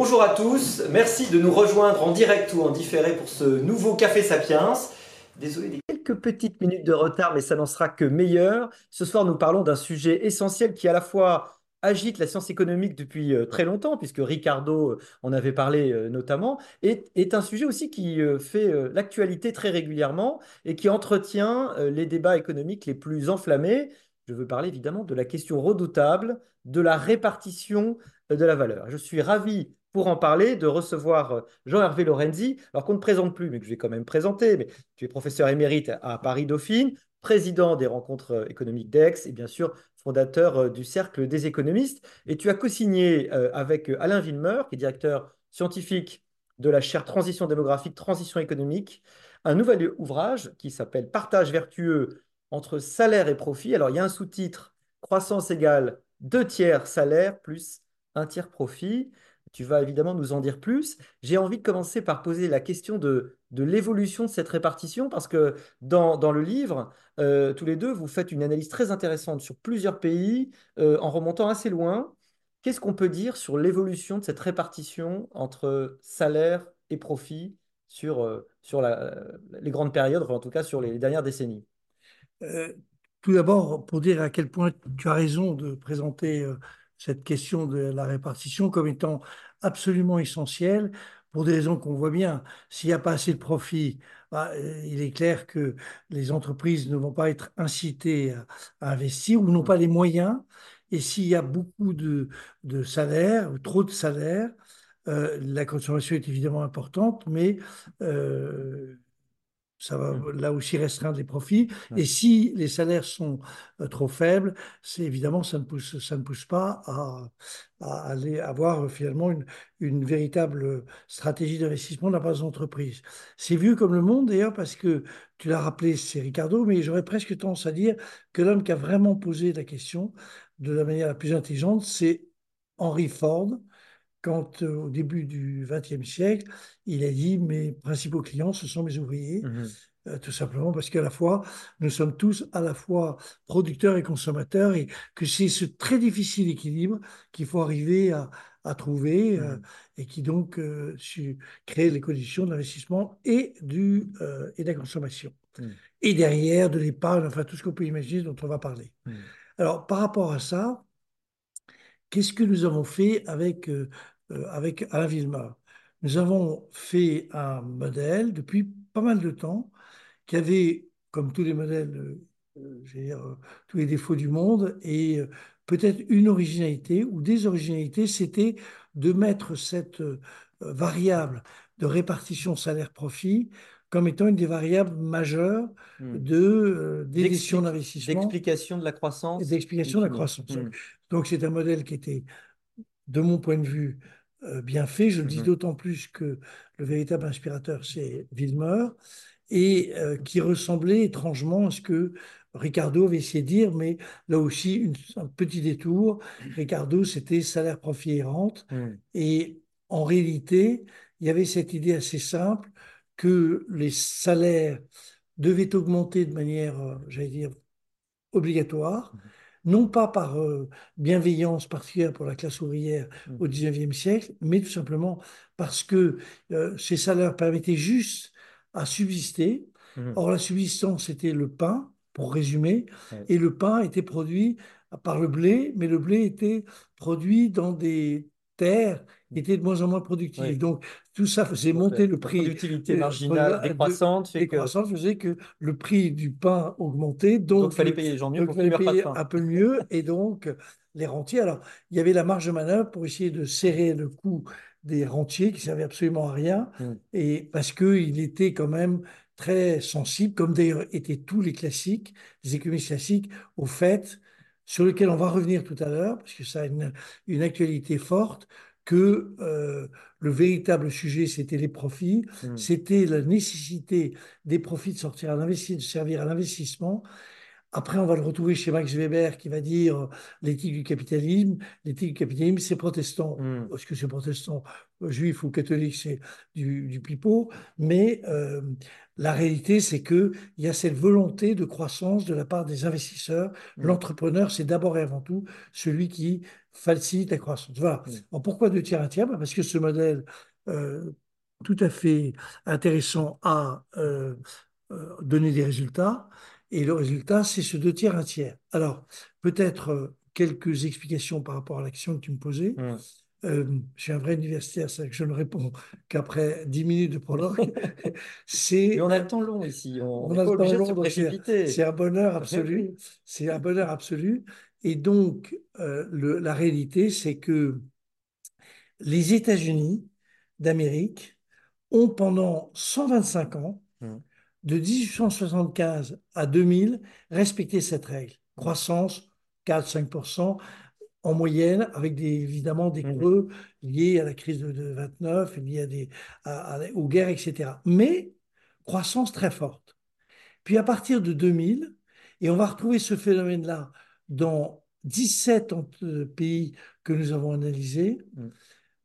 Bonjour à tous, merci de nous rejoindre en direct ou en différé pour ce nouveau Café Sapiens. Désolé des quelques petites minutes de retard, mais ça n'en sera que meilleur. Ce soir, nous parlons d'un sujet essentiel qui à la fois agite la science économique depuis euh, très longtemps, puisque Ricardo euh, en avait parlé euh, notamment, et est un sujet aussi qui fait l'actualité très régulièrement et qui entretient les débats économiques les plus enflammés. Je veux parler évidemment de la question redoutable de la répartition de la valeur. Je suis ravi pour en parler, de recevoir euh, Jean-Hervé Lorenzi, alors qu'on ne présente plus, mais que je vais quand même présenter. Mais tu es professeur émérite à Paris-Dauphine, président des rencontres euh, économiques d'Aix et bien sûr fondateur euh, du Cercle des économistes. Et tu as co-signé avec Alain Villemeur, qui est directeur scientifique de la chaire Transition démographique, Transition économique, un nouvel ouvrage qui s'appelle Partage vertueux entre salaire et profit. Alors il y a un sous-titre, croissance égale deux tiers salaire plus un tiers profit. Tu vas évidemment nous en dire plus. J'ai envie de commencer par poser la question de, l'évolution de cette répartition, parce que dans, le livre, euh, tous les deux, vous faites une analyse très intéressante sur plusieurs pays, euh, en remontant assez loin. Qu'est-ce qu'on peut dire sur l'évolution de cette répartition entre salaire et profit sur, euh, les grandes périodes, en tout cas sur les dernières décennies? Tout d'abord, pour dire à quel point tu as raison de présenter cette question de la répartition comme étant absolument essentielle pour des raisons qu'on voit bien. S'il n'y a pas assez de profit, bah, euh, il est clair que les entreprises ne vont pas être incitées à, investir ou n'ont pas les moyens. Et s'il y a beaucoup de, de salaires, trop de salaires, euh, la consommation est évidemment importante, mais euh, ça va mmh. là aussi restreindre les profits. Et si les salaires sont euh, trop faibles, c'est évidemment ça ne pousse ça ne pousse pas à, aller avoir euh, finalement une, une véritable stratégie d'investissement de la part des entreprises. C'est vieux comme le monde d'ailleurs parce que tu l'as rappelé, c'est Ricardo, mais j'aurais presque tendance à dire que l'homme qui a vraiment posé la question de la manière la plus intelligente, c'est Henry Ford, quand euh, au début du XXe siècle, il a dit mes principaux clients, ce sont mes ouvriers, mmh euh, tout simplement parce qu'à la fois, nous sommes tous à la fois producteurs et consommateurs et que c'est ce très difficile équilibre qu'il faut arriver à, trouver euh, mmh et qui donc crée les conditions de l'investissement et, du, et de la consommation. Mmh. Et derrière, de l'épargne, enfin tout ce qu'on peut imaginer dont on va parler. Alors, par rapport à ça, qu'est-ce que nous avons fait avec euh, avec Alain Villemar? Nous avons fait un modèle depuis pas mal de temps qui avait, comme tous les modèles, euh, euh, tous les défauts du monde et peut-être une originalité ou des originalités, c'était de mettre cette variable de répartition salaire-profit comme étant une des variables majeures hmm. de d'édition d'investissement. D'explication de la croissance. D'explication de la croissance. Hmm. Donc c'est un modèle qui était, de mon point de vue, euh, bien fait. Je le dis mhm. d'autant plus que le véritable inspirateur, c'est Villemeur, et euh, qui ressemblait étrangement à ce que Ricardo avait essayé de dire, mais là aussi, un petit détour. Ricardo, c'était salaire, profit et rente. Et en réalité, il y avait cette idée assez simple que les salaires devaient augmenter de manière, euh, j'allais dire, obligatoire. Mhm non pas par euh, bienveillance particulière pour la classe ouvrière mmh. au XIXe siècle, mais tout simplement parce que euh, ces salaires permettaient juste à subsister. Mmh. Or, la subsistance, c'était le pain, pour résumer, et le pain était produit par le blé, mais le blé était produit dans des terres était de moins en moins productive. Donc, tout ça faisait monter le prix. L'utilité marginale décroissante, fait décroissante faisait que le prix du pain augmentait. Donc, il fallait payer les gens mieux pour fallait payer un peu mieux. Et donc, les rentiers. Alors, il y avait la marge de manœuvre pour essayer de serrer le coût des rentiers qui servaient absolument à rien. Hmm. Et parce qu'il était quand même très sensible, comme d'ailleurs étaient tous les classiques, les économistes classiques, au fait sur lequel on va revenir tout à l'heure, parce que ça a une, une actualité forte, que euh, le véritable sujet, c'était les profits, hmm. c'était la nécessité des profits de sortir à l'investissement, de servir à l'investissement, Après, on va le retrouver chez Max Weber qui va dire euh, l'éthique du capitalisme. L'éthique du capitalisme, c'est protestant. Hmm. Est-ce que c'est protestant, juif ou catholique, c'est du, du pipeau. Mais euh, la réalité, c'est qu'il y a cette volonté de croissance de la part des investisseurs. Hmm. L'entrepreneur, c'est d'abord et avant tout celui qui facilite la croissance. Voilà. Alors, pourquoi deux tiers, un tiers? Parce que ce modèle euh, tout à fait intéressant a euh, euh, donné des résultats. Et le résultat, c'est ce deux tiers, un tiers. Alors, peut-être euh, quelques explications par rapport à l'action que tu me posais. Euh, je suis un vrai universitaire, c'est que je ne réponds qu'après 10 minutes de prologue. c'est, on a le temps long ici, on a le temps long, c'est- précipiter. c'est un bonheur absolu. C'est un bonheur absolu. Et donc, euh, le- la réalité, c'est que les États-Unis d'Amérique ont pendant 125 ans, Hmm. de 1875 à 2000, respecté cette règle. Croissance 4-5% en moyenne, avec des, évidemment des Hmm. creux liés à la crise de, de 29, liés à des, à- à- aux guerres, etc. Mais croissance très forte. Puis à partir de 2000, et on va retrouver ce phénomène-là dans 17 ent- euh, pays que nous avons analysés, Mm.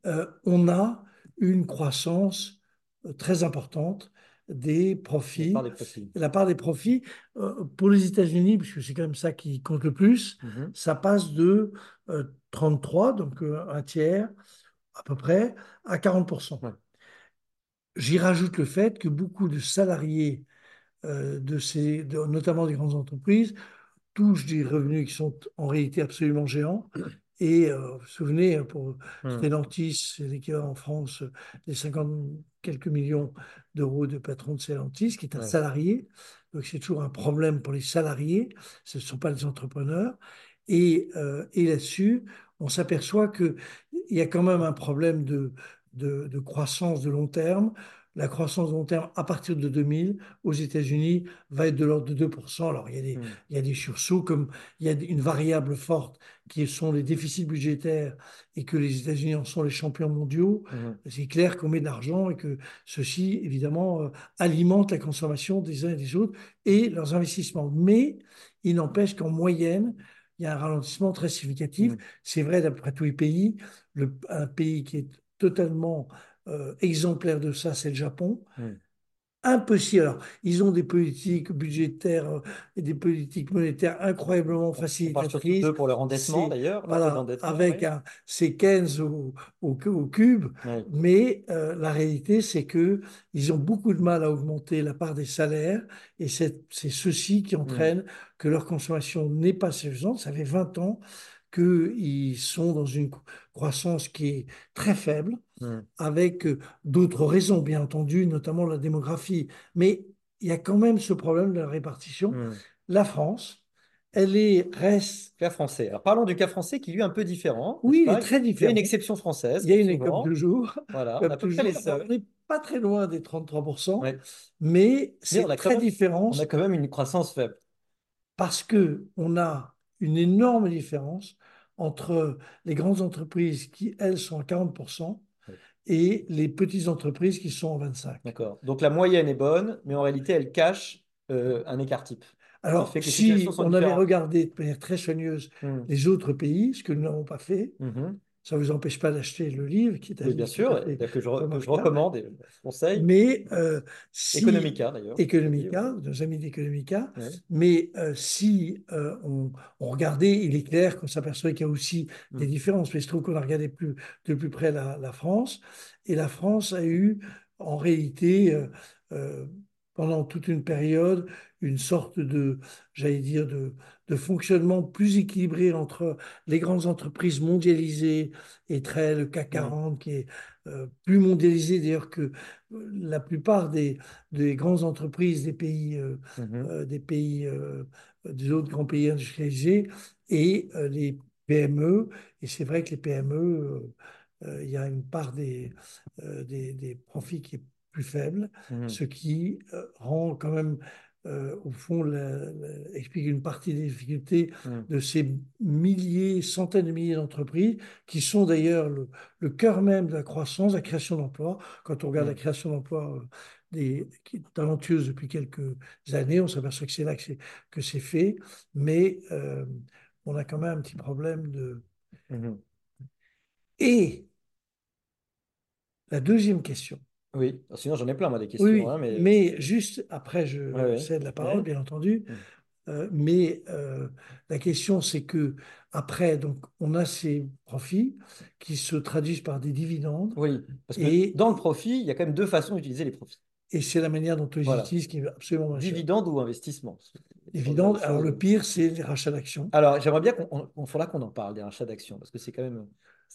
euh, on a une croissance euh, très importante des profits, des la part des profits. euh, pour les États-Unis, puisque c'est quand même ça qui compte le plus, Mhm. ça passe de euh, 33, donc un tiers à peu près, à 40%. Ouais. J'y rajoute le fait que beaucoup de salariés de ces, de- notamment des grandes entreprises, touchent des revenus qui sont en réalité absolument géants. Et euh, vous vous souvenez, pour Hmm. Stellantis, c'est l'équivalent en France des 50 quelques millions d'euros de patron de Stellantis, qui est un Ouais. salarié. Donc c'est toujours un problème pour les salariés, ce ne sont pas les entrepreneurs. Et, euh, et là-dessus, on s'aperçoit qu'il y a quand même un problème de, de, de croissance de long terme. La croissance long terme, à partir de 2000, aux États-Unis, va être de l'ordre de 2%. Alors, il y a des, Hmm. il y a des sursauts, comme il y a une variable forte qui sont les déficits budgétaires et que les États-Unis en sont les champions mondiaux. Mhm. C'est clair qu'on met de l'argent et que ceci, évidemment, euh, alimente la consommation des uns et des autres et leurs investissements. Mais il n'empêche qu'en moyenne, il y a un ralentissement très significatif. Mm. C'est vrai d'après tous les pays. Le- un pays qui est totalement euh, exemplaire de ça, c'est le Japon. Mm. Impossible. Alors, ils ont des politiques budgétaires euh, et des politiques monétaires incroyablement On facilitatrices. pour leur endettement C'est- d'ailleurs. Voilà, avec oui. un, ces Keynes au, au, au cube. Oui. Mais euh, la réalité, c'est que ils ont beaucoup de mal à augmenter la part des salaires et c'est c'est ceci qui entraîne que leur consommation n'est pas suffisante. Ça fait 20 ans qu'ils sont dans une croissance qui est très faible, Mm. avec euh, d'autres raisons, bien entendu, notamment la démographie. Mais il y a quand même ce problème de la répartition. Mm. La France, elle est, reste, Cas français. Alors parlons du cas français qui lui est un peu différent. oui, il est très Il y a différent. une exception française. Il y a une écope de jour. Voilà, on à peu près les seuls. on n'est pas très loin des 33%, Ouais. mais c'est a très même- différent On a quand même une croissance faible. parce que on a une énorme différence entre les grandes entreprises qui, elles, sont à 40% Ouais. et les petites entreprises qui sont à 25%. D'accord. Donc la moyenne est bonne, mais en réalité, elle cache euh, un écart type. Alors, si on avait regardé de manière très soigneuse Mm. les autres pays, ce que nous n'avons pas fait, Mhm. Ça ne vous empêche pas d'acheter le livre qui est Oui, bien sûr, fait que je, re- recommande et je conseille. Mais euh, si Economica d'ailleurs. Economica, nos amis d'Economica, Ouais. mais euh, si euh, on, on regardait, il est clair qu'on s'aperçoit qu'il y a aussi des Mm. différences, mais je trouve qu'on a regardé plus, de plus près la, la France, et la France a eu en réalité, euh, pendant toute une période, une sorte de, j'allais dire, de, de fonctionnement plus équilibré entre les grandes entreprises mondialisées et très le CAC 40 qui est euh, plus mondialisé d'ailleurs que euh, la plupart des, des grandes entreprises des pays, euh, euh, des pays, des autres grands pays industrialisés et les PME. Et c'est vrai que les PME, il y a une part des, des, des profits qui est plus faible, Mhm. ce qui euh, rend quand même euh, au fond, la- la- explique une partie des difficultés Mm. de ces milliers, centaines de milliers d'entreprises, qui sont d'ailleurs le, le cœur même de la croissance, la création d'emplois. Quand on regarde la Mm. création d'emplois euh, des, qui est talentueuse depuis quelques années, on s'aperçoit que c'est là que c'est, fait, mais euh, on a quand même un petit problème de... Mhm. Et la deuxième question, Oui, sinon j'en ai plein, moi, des questions, oui, hein, mais... mais juste après, je Ouais, cède la parole, Ouais. bien entendu. Mm. Euh, mais euh, la question, c'est que après, donc, on a ces profits qui se traduisent par des dividendes, Oui, parce que Et- dans le profit, il y a quand même deux façons d'utiliser les profits. et c'est la manière dont on les Voilà. utilise qui est absolument. Dividende ou investissement. Dividendes, Sur- alors le pire, c'est les rachats d'actions. Alors, j'aimerais bien qu'on faudra qu'on en parle des rachats d'actions, parce que c'est quand même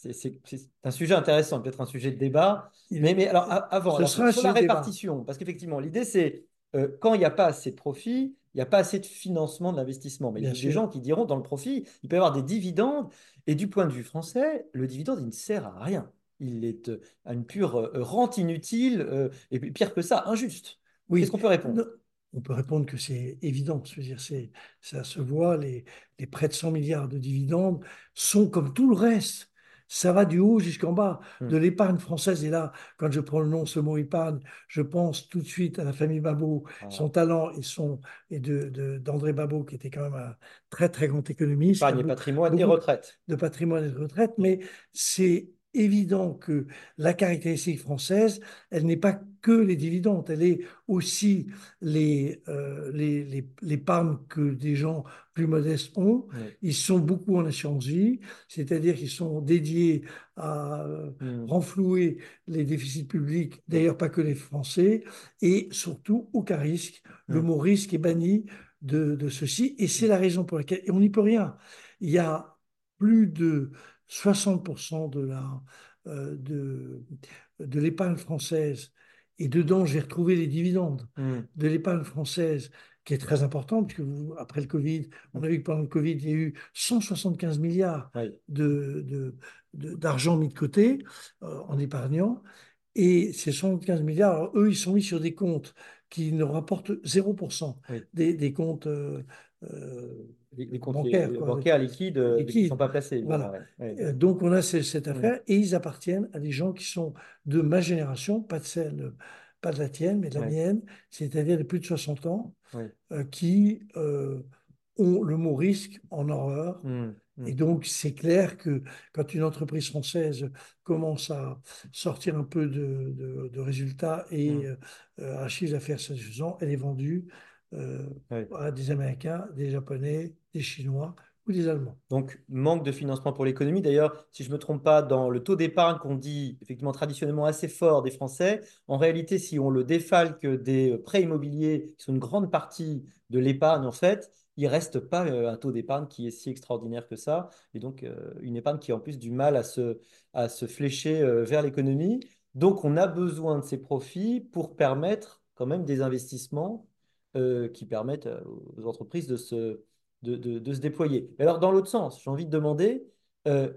c'est un sujet intéressant, peut-être un sujet de débat. Mais, mais alors, a- avant, alors, sur la débat. répartition, parce qu'effectivement, l'idée, c'est euh, quand il n'y a pas assez de profit, il n'y a pas assez de financement de l'investissement. Mais il y a des gens qui diront, dans le profit, il peut y avoir des dividendes. Et du point de vue français, le dividende, il ne sert à rien. Il est euh, à une pure euh, rente inutile, et pire que ça, injuste. Oui. Qu'est-ce qu'on peut répondre? Non, On peut répondre que c'est évident. C'est, ça se voit, les, les près de 100 milliards de dividendes sont comme tout le reste. Ça va du haut jusqu'en bas. Hmm. De l'épargne française, et là, quand je prononce ce mot épargne, je pense tout de suite à la famille Babot, son talent et, son, et de, de- d'André Babot, qui était quand même un très, très grand économiste. Épargne patrimoine et retraite. de patrimoine et de retraite, mais c'est évident que la caractéristique française, elle n'est pas que les dividendes, elle est aussi les, euh, les, les- l'épargne que des gens plus modestes ont. Oui. Ils sont beaucoup en assurance vie, c'est-à-dire qu'ils sont dédiés à euh, Hmm. renflouer les déficits publics, d'ailleurs pas que les Français, et surtout aucun risque. Le mot risque est banni de, de ceci, et c'est la raison pour laquelle, et on n'y peut rien, il y a plus de 60% de la, euh, de, de l'épargne française, et dedans j'ai retrouvé les dividendes Hmm. de l'épargne française, qui est très importante, puisque vous, après le Covid, on a vu que pendant le Covid, il y a eu 175 milliards Oui. de, d'argent mis de côté euh, en épargnant. Et ces 175 milliards, alors, eux, ils sont mis sur des comptes qui ne rapportent 0%, Oui. des, des comptes euh, Les, les comptes bancaires. les- quoi. bancaires liquides, euh, qui ne sont pas placés. Voilà. ouais, ouais. Euh, Donc on a ce- cette Mm. affaire et ils appartiennent à des gens qui sont de ma génération, pas de celle, pas de la tienne, mais de la mienne, c'est-à-dire de plus de 60 ans, euh, qui euh, ont le mot risque en horreur. Hmm. Hmm. Et donc c'est clair que quand une entreprise française commence à sortir un peu de, de- de résultats et Mm. euh, un chiffre d'affaires satisfaisant, elle est vendue euh, à des Américains, des Japonais, des Chinois ou des Allemands. Donc, manque de financement pour l'économie. D'ailleurs, si je ne me trompe pas, dans le taux d'épargne qu'on dit effectivement traditionnellement assez fort des Français, en réalité, si on le défalque des prêts immobiliers, qui sont une grande partie de l'épargne en fait, il ne reste pas euh, un taux d'épargne qui est si extraordinaire que ça. Et donc, euh, une épargne qui a en plus du mal à se, à se flécher euh, vers l'économie. Donc, on a besoin de ces profits pour permettre quand même des investissements qui permettent aux entreprises de se, de, de- de se déployer. Mais alors, dans l'autre sens, j'ai envie de demander, euh,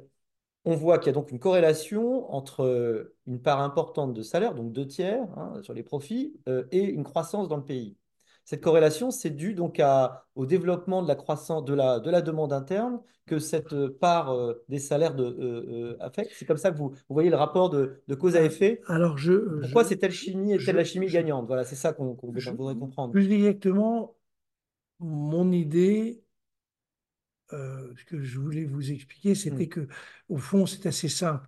on voit qu'il y a donc une corrélation entre euh, une part importante de salaire, donc deux tiers hein, sur les profits, euh, et une croissance dans le pays. Cette corrélation, c'est dû donc à, au développement de la croissance de la, de la demande interne que cette part euh, des salaires de, euh, euh, affecte. C'est comme ça que vous, vous voyez le rapport de, de cause à effet. Alors je, Pourquoi c'est telle chimie et telle la chimie je- gagnante? Voilà, c'est ça qu'on voudrait comprendre. Plus exactement, mon idée, euh, ce que je voulais vous expliquer, c'était Mm. que, au fond, c'est assez simple.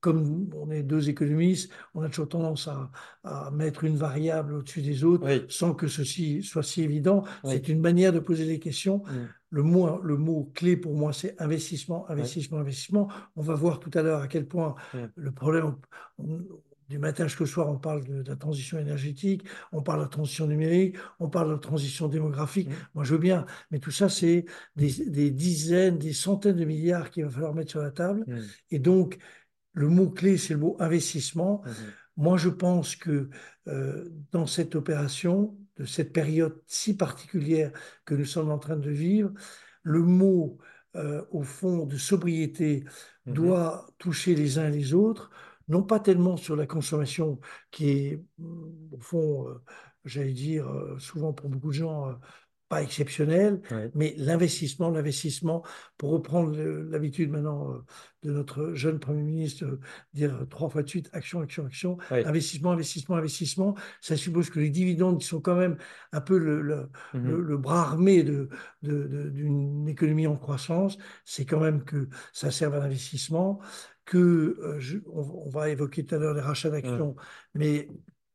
Comme on est deux économistes, on a toujours tendance à, à mettre une variable au-dessus des autres Oui. sans que ceci soit si évident. Oui. C'est une manière de poser des questions. Mm. Le mot, le mot clé pour moi, c'est investissement, investissement, investissement. On va voir tout à l'heure à quel point Mm. le problème, on- du matin jusqu'au soir, on parle de, de la transition énergétique, on parle de la transition numérique, on parle de la transition démographique. Mm. Moi, je veux bien, mais tout ça, c'est des, des dizaines, des centaines de milliards qu'il va falloir mettre sur la table. Mm. Et donc, le mot-clé, c'est le mot investissement. Mhm. Moi, je pense que euh, dans cette opération, de cette période si particulière que nous sommes en train de vivre, le mot, euh, au fond, de sobriété doit toucher les uns et les autres. Non pas tellement sur la consommation qui est, mm, au fond, euh, j'allais dire, euh, souvent pour beaucoup de gens, euh, pas exceptionnel, Ouais. mais l'investissement, l'investissement, pour reprendre l'habitude maintenant de notre jeune Premier ministre, dire trois fois de suite action, action, action, Ouais. investissement, investissement, investissement, ça suppose que les dividendes, qui sont quand même un peu le, le- le- le bras armé de, de- de- d'une économie en croissance, c'est quand même que ça serve à l'investissement, que euh, je- on, on va évoquer tout à l'heure les rachats d'actions, mais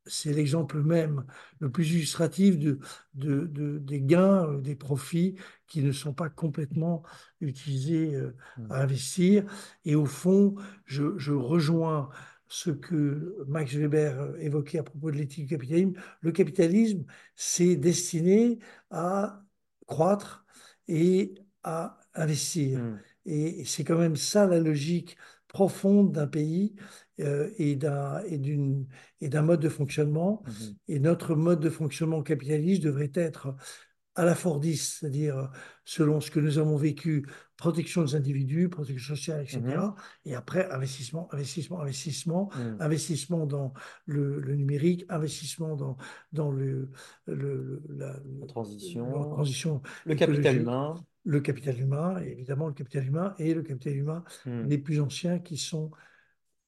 c'est l'exemple même le plus illustratif de, de- de- des gains, euh, des profits qui ne sont pas complètement utilisés euh, Mm. à investir. Et au fond, je, je rejoins ce que Max Weber évoquait à propos de l'éthique du capitalisme. Le capitalisme, c'est destiné à croître et à investir. Mm. Et c'est quand même ça la logique profonde d'un pays euh, et d'un mode de fonctionnement. Mhm. Et notre mode de fonctionnement capitaliste devrait être à la Fordiste, c'est-à-dire selon ce que nous avons vécu, protection des individus, protection sociale, etc. Mhm. Et après, investissement, investissement, investissement, Mm. investissement dans le, le numérique, investissement dans, dans le, le- la, La transition. la transition Le capital humain. Le capital humain, et évidemment le capital humain et le capital humain Mm. les plus anciens qui sont.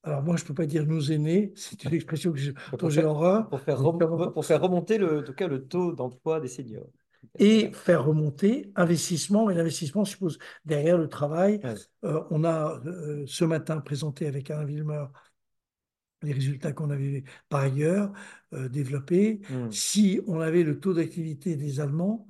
Alors moi, je ne peux pas dire nos aînés, c'est une expression que je- dont j'ai horreur. Pour faire, rem- pour faire remonter le, en tout cas, le taux d'emploi des seniors. et faire remonter investissement. Et l'investissement suppose derrière le travail. Ouais. Euh, on a euh, ce matin présenté avec Alain Villemeur les résultats qu'on avait par ailleurs euh, développés. Mm. Si on avait le taux d'activité des Allemands,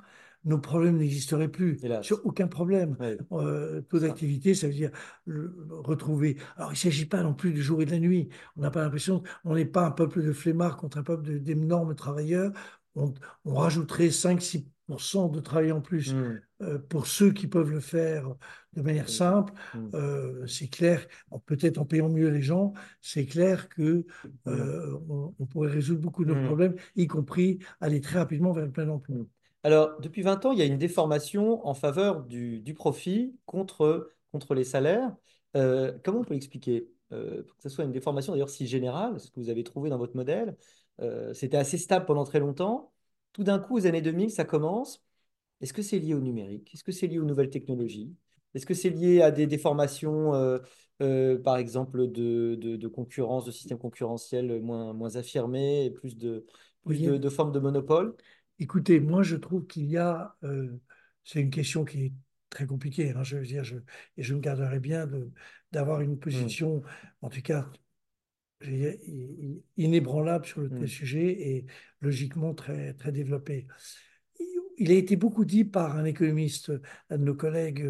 nos problèmes n'existeraient plus. Hélas. Sur aucun problème. Ouais. Euh, taux d'activité, ça veut dire le- retrouver. Alors, il ne s'agit pas non plus du jour et de la nuit. On n'a pas l'impression, on n'est pas un peuple de flemmards contre un peuple d'énormes travailleurs. On, on rajouterait 5-6% de travail en plus Mm. euh, pour ceux qui peuvent le faire de manière simple. Mm. Euh, c'est clair, peut-être en payant mieux les gens, c'est clair que euh, on, on pourrait résoudre beaucoup de nos Mm. problèmes, y compris aller très rapidement vers le plein emploi. Alors, depuis 20 ans, il y a une déformation en faveur du, du profit contre, contre les salaires. Euh, comment on peut l'expliquer? Euh, Pour que ce soit une déformation d'ailleurs si générale, ce que vous avez trouvé dans votre modèle, euh, c'était assez stable pendant très longtemps. Tout d'un coup, aux années 2000, ça commence. Est-ce que c'est lié au numérique? Est-ce que c'est lié aux nouvelles technologies? Est-ce que c'est lié à des déformations, par exemple, de, de, de concurrence, de systèmes concurrentiels moins, moins affirmés, et plus de, plus Oui. de, de formes de monopole? Écoutez, moi je trouve qu'il y a, euh, c'est une question qui est très compliquée, hein, je veux dire, je, et je me garderai bien d'avoir une position, en tout cas, dire, inébranlable sur le tel Mm. sujet et logiquement très, très développée. Il a été beaucoup dit par un économiste, un de nos collègues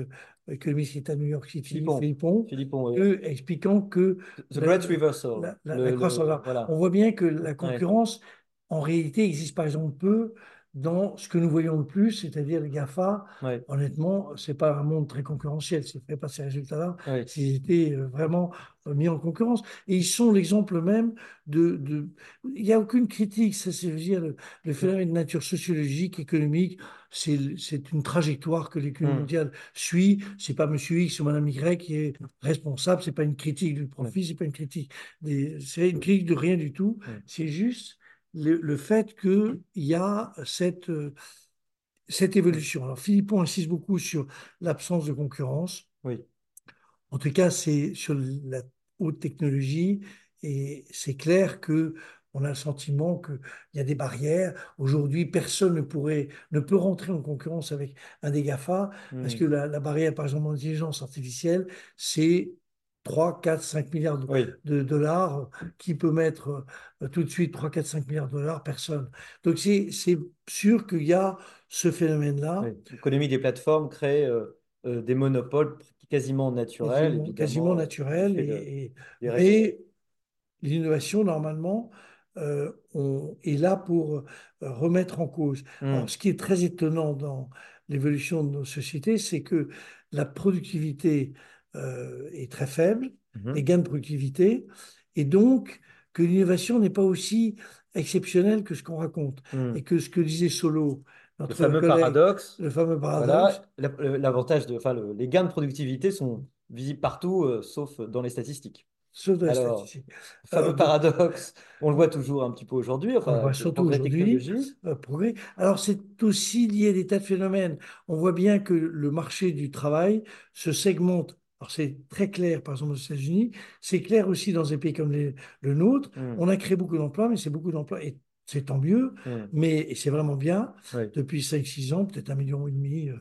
euh, économistes qui est à New York City, Philippon. Philippon, oui. eux, expliquant que The la- Great Reversal. la, la- Le- le- voilà. On voit bien que la concurrence, en réalité, existe par exemple peu dans ce que nous voyons le plus, c'est-à-dire les GAFA. Ouais, Honnêtement, c'est pas un monde très concurrentiel. Ne feraient pas ces résultats-là, ouais. s'ils étaient euh, vraiment euh, mis en concurrence. Et ils sont l'exemple même de, de- Il n'y a aucune critique. Ça, c'est dire, le, le phénomène de nature sociologique, économique. C'est c'est une trajectoire que l'économie Mm. mondiale suit. C'est pas Monsieur X ou Madame Y qui est responsable. C'est pas une critique du profit. C'est pas une critique. des- C'est une critique de rien du tout. C'est juste le, le fait qu'il y a cette, euh, cette évolution. Alors, Philippon insiste beaucoup sur l'absence de concurrence. Oui. En tout cas, c'est sur la haute technologie et c'est clair que on a le sentiment qu'il y a des barrières. Aujourd'hui, personne ne pourrait, ne peut rentrer en concurrence avec un des GAFA parce que la, la barrière, par exemple, en intelligence artificielle, c'est 3, 4, 5 milliards de, Oui. de dollars. Qui peut mettre euh, tout de suite 3, 4, 5 milliards de dollars Personne. Donc, c'est sûr qu'il y a ce phénomène-là. oui. L'économie des plateformes crée euh, euh, des monopoles quasiment naturels, quasiment, évidemment, quasiment naturel. du fait Et, de- l'innovation, normalement, euh, on est là pour remettre en cause. Mm. Alors, ce qui est très étonnant dans l'évolution de nos sociétés, c'est que la productivité euh, est très faible, Mhm. les gains de productivité, et donc que l'innovation n'est pas aussi exceptionnelle que ce qu'on raconte. Mm. Et que ce que disait Solo, Le fameux collègue, paradoxe. le fameux paradoxe, Voilà, l'avantage de, enfin, le- les gains de productivité sont visibles partout, euh, sauf dans les statistiques. sauf de la Alors, statistique. fameux Euh, paradoxe, on le voit toujours un petit peu aujourd'hui, on enfin, voit avec le surtout aujourd'hui euh. Alors, c'est aussi lié à des tas de phénomènes. On voit bien que le marché du travail se segmente. Alors, c'est très clair, par exemple, aux États-Unis. C'est clair aussi dans des pays comme les- le nôtre. Hmm, On a créé beaucoup d'emplois, mais c'est beaucoup d'emplois. Et c'est tant mieux, hmm, mais c'est vraiment bien. oui. Depuis 5-6 ans, peut-être un million et demi, euh,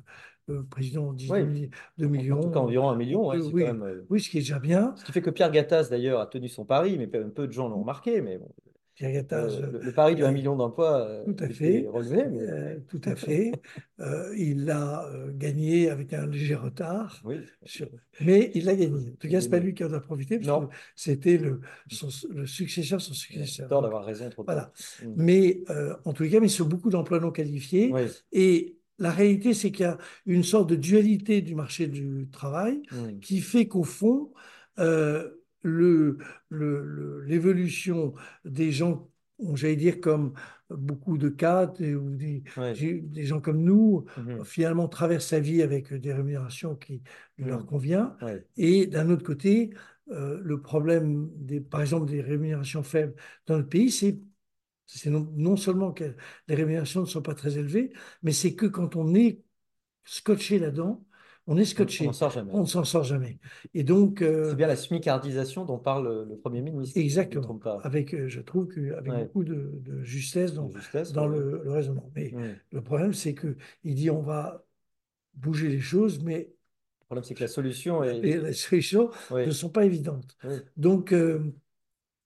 le président dit Oui. 2 mi- deux En- tout millions. cas, environ un million, ouais, Euh, oui, quand même. euh, oui, ce qui est déjà bien. Ce qui fait que Pierre Gattaz, d'ailleurs, a tenu son pari, mais peu, peu de gens l'ont remarqué. Mais bon, Euh, euh, le, le pari du 1 et- million d'emplois euh, tout à a fait, relevé. Mais... euh, tout à fait. Euh, il l'a euh, gagné avec un léger retard, Oui, sur- mais il l'a gagné. En tout cas, a c'est pas lui qui en a profité, parce Non. que c'était le, son- le successeur, son a successeur. tort d'avoir raison trop voilà. Hmm. Mais euh, en tous les cas, mais sur beaucoup d'emplois non qualifiés. Oui. Et la réalité, c'est qu'il y a une sorte de dualité du marché du travail Hmm. qui fait qu'au fond, euh, le, le- le- l'évolution des gens, j'allais dire comme beaucoup de cadres et- ou des, des gens comme nous, Mhm. finalement traversent sa vie avec des rémunérations qui leur Mhm. convient. Et d'un autre côté, euh, le problème, des, par exemple, des rémunérations faibles dans notre pays, c'est c'est non, non seulement que les rémunérations ne sont pas très élevées, mais c'est que quand on est scotché là-dedans, on est On n'en scotché, sort jamais. on ne s'en sort jamais. Et donc, euh, C'est bien la smicardisation dont parle le, Premier ministre. je ne exactement, pas. avec, euh, je trouve qu'avec Ouais. beaucoup de, de justesse dans, De justesse. dans oui. le, le raisonnement. Mais Hmm. le problème, c'est que il dit on va bouger les choses, mais Le problème, c'est que la solution est. les, les solutions ne sont pas évidentes. Donc, euh,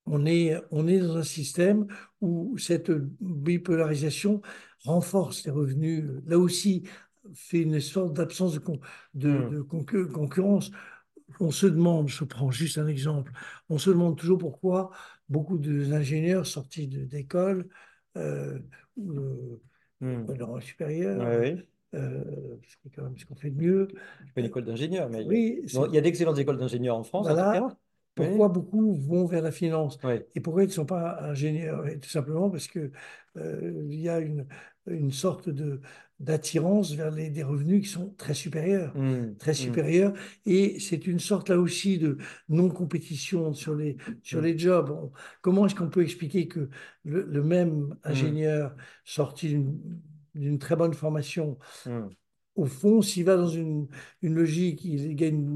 on est, on est dans un système où cette bipolarisation renforce les revenus. Là aussi, fait une sorte d'absence de, con- de, Hmm. de concur- concurrence. On se demande, je prends juste un exemple, on se demande toujours pourquoi beaucoup d'ingénieurs sortis de- d'école euh, ou de- de leur supérieur, Oui, oui. euh, c'est quand même ce qu'on fait de mieux. Une école d'ingénieur, mais Oui, il y a d'excellentes écoles d'ingénieurs en France, en Voilà. Oui. Pourquoi beaucoup vont vers la finance Oui. et pourquoi ils ne sont pas ingénieurs? Et Tout simplement parce que euh, il y a une, une sorte de d'attirance vers les, des revenus qui sont très supérieurs, Hmm. très Hmm. supérieurs, et c'est une sorte là aussi de non-compétition sur les sur Mm. les jobs. On- comment est-ce qu'on peut expliquer que le, le même ingénieur sorti d'une très bonne formation. Au fond, s'il va dans une, une logique, il gagne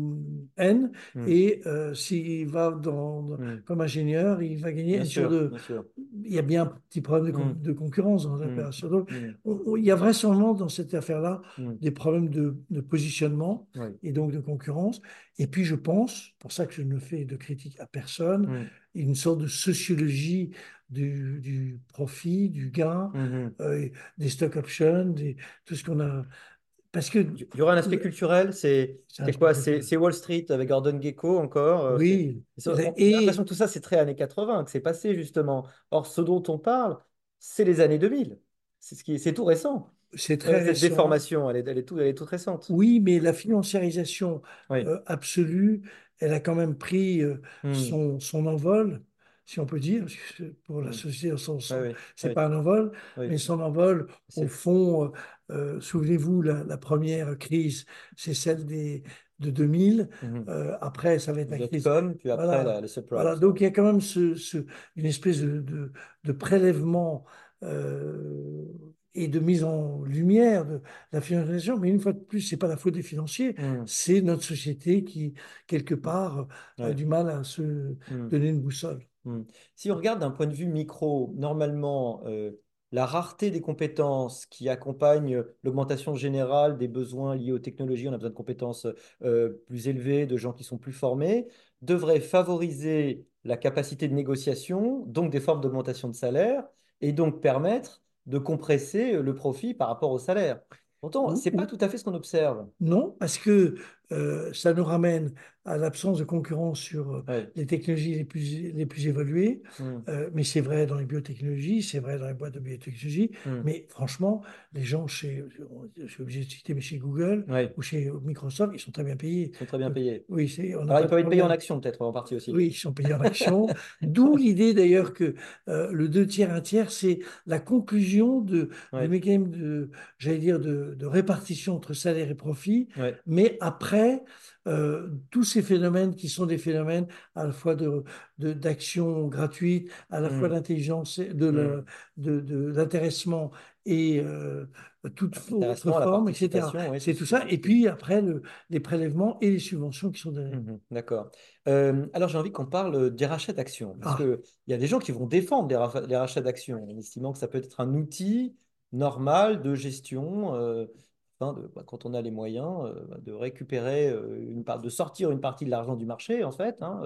N, Hmm. et euh, s'il va dans, dans- Hmm. comme ingénieur, il va gagner Bien N sur sûr, 2. bien sûr. Il y a bien un petit problème de, Hmm. de concurrence dans l'opération. Donc, on- on- il y a vraisemblablement dans cette affaire-là des problèmes de, de positionnement Oui. et donc de concurrence. Et puis, je pense, pour ça que je ne fais de critique à personne, une sorte de sociologie du, du profit, du gain, Mhm. euh, des stock options, des, tout ce qu'on a. Parce que Il y aura un aspect culturel, c'est quoi? C'est Wall Street avec Gordon Gekko encore. euh, Oui. Et- l'impression que tout ça, c'est très années 80, que c'est passé justement. Or, ce dont on parle, c'est les années 2000. C'est ce qui, c'est tout récent. C'est Euh, très Cette récent. déformation, elle est, elle est, tout- elle est toute récente. Oui, mais la financiarisation Oui. euh, absolue, elle a quand même pris euh, Hmm. son, son envol, si on peut dire, pour la Hmm. société, son, son- Oui, oui, c'est oui, pas un envol, oui. mais son envol, au fond, euh, euh, souvenez-vous, la, la première crise, c'est celle des, de 2000. Mhm. Euh, après, ça va être la crise. Dot-com, puis après Voilà. la- les subprimes. Voilà, donc il y a quand même ce, ce- une espèce de, de- de prélèvement euh, et de mise en lumière de la financiarisation, mais une fois de plus, c'est pas la faute des financiers, Hmm. c'est notre société qui, quelque part, a du mal à se donner une boussole. Hmm. Si on regarde d'un point de vue micro, normalement, euh, la rareté des compétences qui accompagne l'augmentation générale des besoins liés aux technologies, on a besoin de compétences euh, plus élevées, de gens qui sont plus formés, devrait favoriser la capacité de négociation, donc des formes d'augmentation de salaire, et donc permettre de compresser le profit par rapport au salaire. Pourtant, Ou- ce n'est pas ou- tout à fait ce qu'on observe. Non, parce que euh, ça nous ramène à l'absence de concurrence sur euh, Ouais. les technologies les plus, les plus évoluées. Hmm. Euh, mais c'est vrai dans les biotechnologies, c'est vrai dans les boîtes de biotechnologie. Hmm. Mais franchement, les gens chez, je suis obligé de citer, mais chez Google Ouais. ou chez Microsoft, ils sont très bien payés. Ils sont très bien payés. Oui, c'est, on n'a Alors, pas ils peuvent être payés en action, peut-être, en partie aussi. Oui, ils sont payés en action. D'où l'idée d'ailleurs que euh, le deux tiers, un tiers, c'est la conclusion de, Ouais. du mécanisme de, j'allais dire, de, de répartition entre salaire et profit, mais après après, euh, tous ces phénomènes qui sont des phénomènes à la fois de, de- d'action gratuite, à la fois d'intelligence, de, Hmm. le- de, de- d'intéressement et euh, toute autre forme, etc. oui, C'est tout ça. Et puis après, le- les prélèvements et les subventions qui sont donnés. Mhm, D'accord. Euh, alors j'ai envie qu'on parle des rachats d'actions, parce Ah, qu'il y a des gens qui vont défendre les, rafa- les rachats d'actions, en estimant que ça peut être un outil normal de gestion, de- bah, quand on a les moyens, euh, bah, de récupérer euh, une part, de sortir une partie de l'argent du marché, en fait. hein.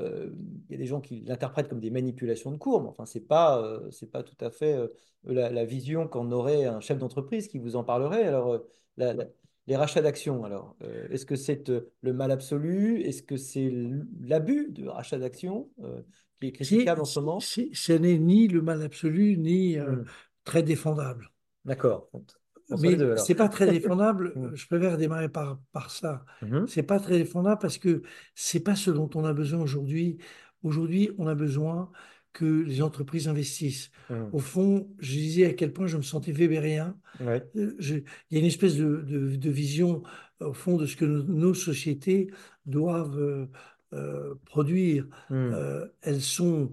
Euh, Il y a des gens qui l'interprètent comme des manipulations de cours, mais enfin, c'est pas, euh, c'est pas tout à fait la, la vision qu'en aurait un chef d'entreprise qui vous en parlerait. Alors, la, la- les rachats d'actions, alors, est-ce que c'est le mal absolu? Est-ce que c'est l'abus de rachat d'actions qui est critiquable en ce moment? ce n'est ni le mal absolu, ni Hmm, très défendable. D'accord. Mais c'est pas très défendable. Hmm, Je préfère démarrer par, par ça. mhm, C'est pas très défendable parce que c'est pas ce dont on a besoin aujourd'hui. Aujourd'hui, on a besoin que les entreprises investissent. hmm. Au fond, je disais à quel point je me sentais weberien. Ouais. Euh, je- il y a une espèce de, de- de vision au fond de ce que nos, nos sociétés doivent euh, euh, produire. Euh, elles sont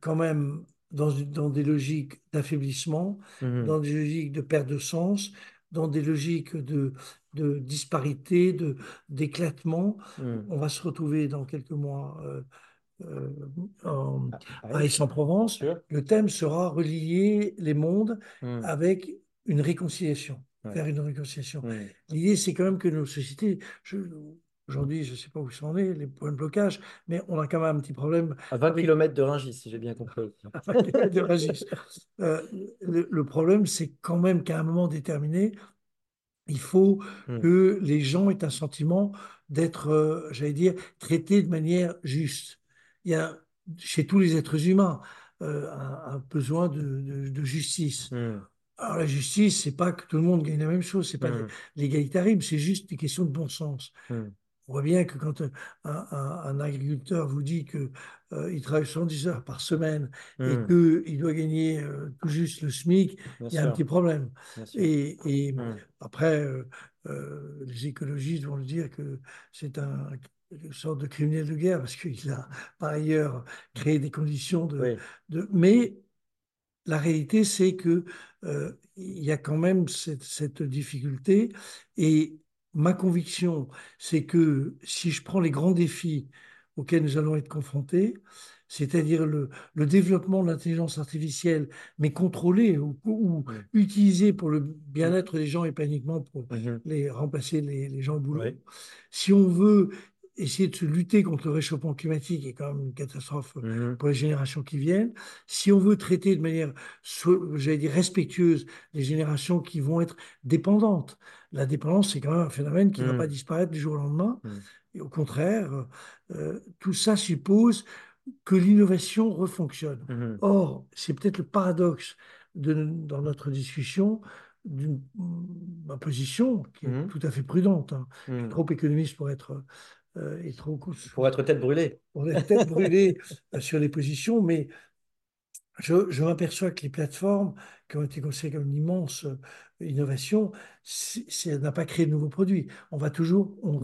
quand même dans, dans des logiques d'affaiblissement, mhm, dans des logiques de perte de sens, dans des logiques de, de disparité, de, d'éclatement. hmm. On va se retrouver dans quelques mois euh, euh, en- Ah, à Aix-en-Provence. Le thème sera relier les mondes Hmm, avec une réconciliation, ouais, faire une réconciliation. L'idée, c'est quand même que nos sociétés, je- aujourd'hui, je ne sais pas où en est, les points de blocage, mais on a quand même un petit problème À 20 avec km de Rungis, si j'ai bien compris. de Rungis. Euh, le, le problème, c'est quand même qu'à un moment déterminé, il faut Hmm, que les gens aient un sentiment d'être, euh, j'allais dire, traités de manière juste. Il y a chez tous les êtres humains euh, un, un besoin de, de- de justice. hmm, Alors la justice, c'est pas que tout le monde gagne la même chose, c'est pas hmm, l'égalitarisme, c'est juste des questions de bon sens. On voit bien que quand un, un- un agriculteur vous dit que euh, il travaille 70 heures par semaine et hmm. qu'il doit gagner euh, tout juste le SMIC, Bien il y a un petit problème. Et, et Hmm, après, euh, euh, les écologistes vont le dire que c'est un, une sorte de criminel de guerre parce qu'il a par ailleurs créé des conditions de, Oui. de... Mais la réalité, c'est que il y a quand même cette, cette difficulté. Et ma conviction, c'est que si je prends les grands défis auxquels nous allons être confrontés, c'est-à-dire le, le développement de l'intelligence artificielle, mais contrôlé ou, ou utilisé pour le bien-être des gens et pas uniquement pour mhm. les remplacer les, les gens au boulot. Oui. Si on veut essayer de se lutter contre le réchauffement climatique, qui est quand même une catastrophe Mhm, pour les générations qui viennent, si on veut traiter de manière, j'allais dire, respectueuse les générations qui vont être dépendantes, la dépendance, c'est quand même un phénomène qui ne va pas hmm, disparaître du jour au lendemain. hmm, Et au contraire, euh, tout ça suppose que l'innovation refonctionne. mhm, Or, c'est peut-être le paradoxe de, dans notre discussion d'une ma position qui est mhm, tout à fait prudente. hein. Je suis hmm. trop économiste pour être euh, et trop Pour être tête brûlée. pour être tête brûlée euh, sur les positions, mais je, je m'aperçois que les plateformes qui ont été considérées comme une immense euh, innovation, ça n'a pas créé de nouveaux produits. On va toujours, on,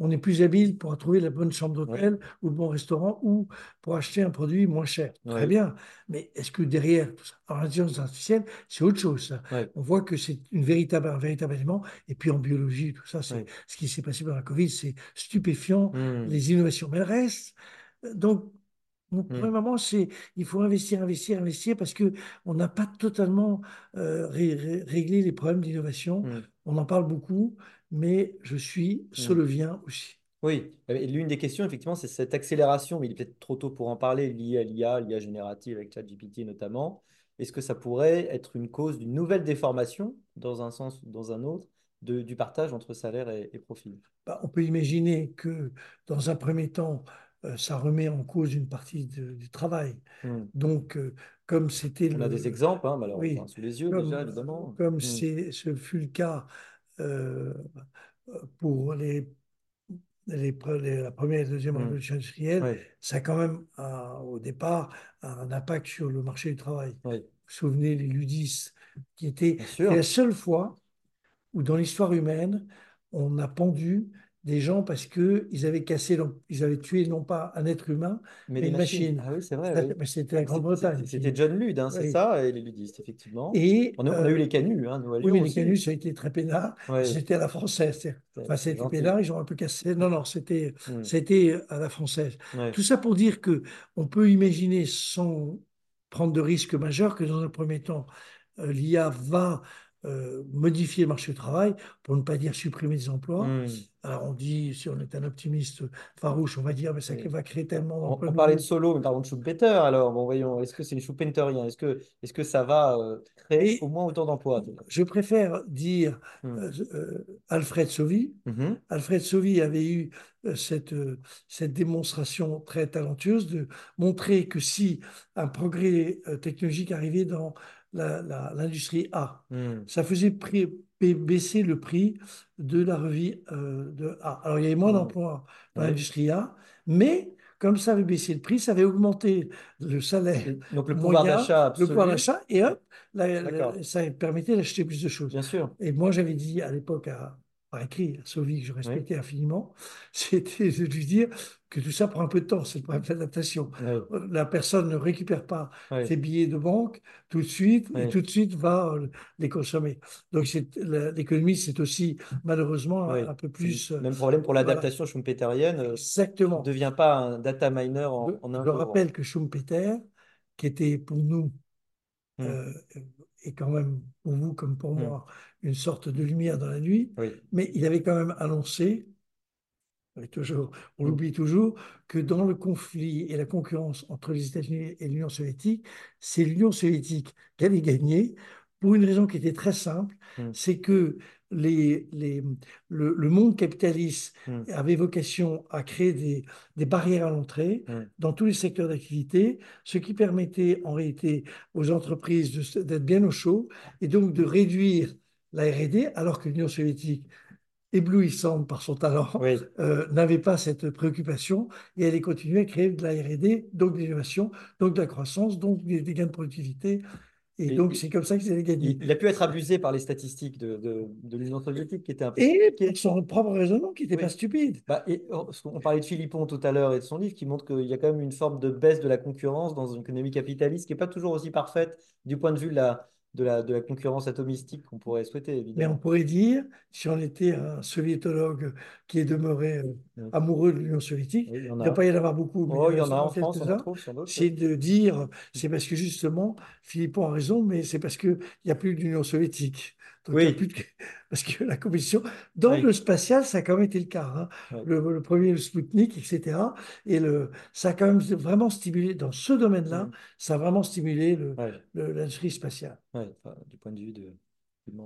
on est plus habile pour trouver la bonne chambre Oui. d'hôtel ou le bon restaurant ou pour acheter un produit moins cher. Très bien. Mais est-ce que derrière l'intelligence artificielle, c'est autre chose. ça. On voit que c'est une véritable, un véritable élément. Et puis en biologie, tout ça, c'est ce qui s'est passé pendant la Covid, c'est stupéfiant, Hmm, les innovations. Mais le reste, euh, donc, mon hmm, premier moment, c'est il faut investir, investir, investir parce que on n'a pas totalement euh, ré- ré- réglé les problèmes d'innovation. hmm, On en parle beaucoup, mais je suis hmm. solevien aussi. Oui, et l'une des questions, effectivement, c'est cette accélération, mais il est peut-être trop tôt pour en parler, liée à l'IA, l'IA générative avec ChatGPT notamment. Est-ce que ça pourrait être une cause d'une nouvelle déformation, dans un sens ou dans un autre, de- du partage entre salaire et, et profit? Bah, on peut imaginer que dans un premier temps, ça remet en cause une partie de- du travail. Hmm. Donc, euh, comme c'était On a des le, exemples, hein, malheureusement, oui, sous les yeux déjà, évidemment. comme Hmm, c'est, ce fut le cas euh, pour les les la première et la deuxième hmm. révolution industrielle, Oui, ça a quand même, euh, au départ, un impact sur le marché du travail. oui, Vous vous souvenez, les ludistes, qui étaient la seule fois où dans l'histoire humaine, on a pendu des gens parce qu'ils avaient cassé, ils avaient tué non pas un être humain, Mais mais des une machines. machine. Ah oui, c'est vrai, oui. C'était la C'est- Grande-Bretagne. C'était John Ludd, hein, c'est Oui. ça, et les ludistes, effectivement. Et, On a, on a euh, eu les canuts, hein, nous, à Oui, Lyon mais les canuts, ça a été très peinard. Ouais. C'était à la française. Enfin, c'était peinard, ils ont un peu cassé. Non, non, c'était Hmm. c'était à la française. Ouais. Tout ça pour dire que on peut imaginer, sans prendre de risques majeurs, que dans un premier temps, euh, l'IA va euh, modifier le marché du travail, pour ne pas dire supprimer des emplois. Hmm. Alors on dit, si on est un optimiste farouche, on va dire, mais ça Oui. va créer tellement d'emplois on parlait de. Solo, mais parlons de Schumpeter alors. Bon, voyons, est-ce que c'est Schumpeterien? Est-ce que, est-ce que ça va euh, créer au moins autant d'emplois? Je préfère dire Hmm. euh, euh, Alfred Sauvy, Mhm. Alfred Sauvy avait eu cette, cette démonstration très talentueuse de montrer que si un progrès technologique arrivait dans l'industrie A, Hmm. ça faisait baisser le prix de la revue euh, de A. Alors il y avait moins Hmm. d'emplois dans Ouais. l'industrie A, mais comme ça avait baissé le prix, ça avait augmenté le salaire Donc le pouvoir d'achat le pouvoir d'achat, et hop, la- ça permettait d'acheter plus de choses. bien sûr. Et moi, j'avais dit à l'époque, à- par écrit, que je respectais infiniment, c'était de lui dire que tout ça prend un peu de temps, c'est le problème de l'adaptation. Ouais. La personne ne récupère pas ses billets de banque tout de suite et tout de suite va euh, les consommer. Donc l'économie, c'est aussi malheureusement un peu plus... euh, Même problème pour voilà. l'adaptation schumpeterienne. euh, Exactement. ne devient pas un data miner en, en un je jour. rappelle que Schumpeter, qui était pour nous euh, et quand même pour vous comme pour Mm. moi une sorte de lumière dans la nuit, Oui. mais il avait quand même annoncé, et toujours, on l'oublie toujours, que dans le conflit et la concurrence entre les États-Unis et l'Union soviétique, c'est l'Union soviétique qui allait gagner pour une raison qui était très simple, Mm. c'est que les, les, le, le monde capitaliste Mm. avait vocation à créer des, des barrières à l'entrée Mm. dans tous les secteurs d'activité, ce qui permettait en réalité aux entreprises d'être bien au chaud et donc de réduire la R&D, alors que l'Union soviétique, éblouissante par son talent, Oui. euh, n'avait pas cette préoccupation et elle continuait à créer de la R&D, donc de l'innovation, donc de la croissance, donc des, des gains de productivité. Et, Et- donc c'est comme ça qu'ils allaient gagner. Il, a pu être abusé par les statistiques de, de, de l'Union soviétique qui étaient un peu Et pour son propre raisonnement qui n'était Oui. pas stupide. Bah, et, oh, parce qu'on parlait de Philippon tout à l'heure et de son livre qui montre qu'il y a quand même une forme de baisse de la concurrence dans une économie capitaliste qui n'est pas toujours aussi parfaite du point de vue de la, de la, de la concurrence atomistique qu'on pourrait souhaiter, Mais on évidemment. pourrait dire, si on était un soviétologue qui est demeuré euh, amoureux de l'Union soviétique, Oui, il ne a. doit pas y en avoir beaucoup, Oh, il y en a en France, c'est de dire, c'est parce que justement, Philippon a raison, mais c'est parce qu'il n'y a plus d'Union soviétique. Donc, Oui. plus de... Parce que la compétition, dans Oui. le spatial, ça a quand même été le cas. hein. Oui. Le, le premier, le Sputnik, etc. Et le, ça a quand même vraiment stimulé, dans ce domaine-là, Mhm. ça a vraiment stimulé le- Ouais, le- l'industrie spatiale. enfin, du point de vue de-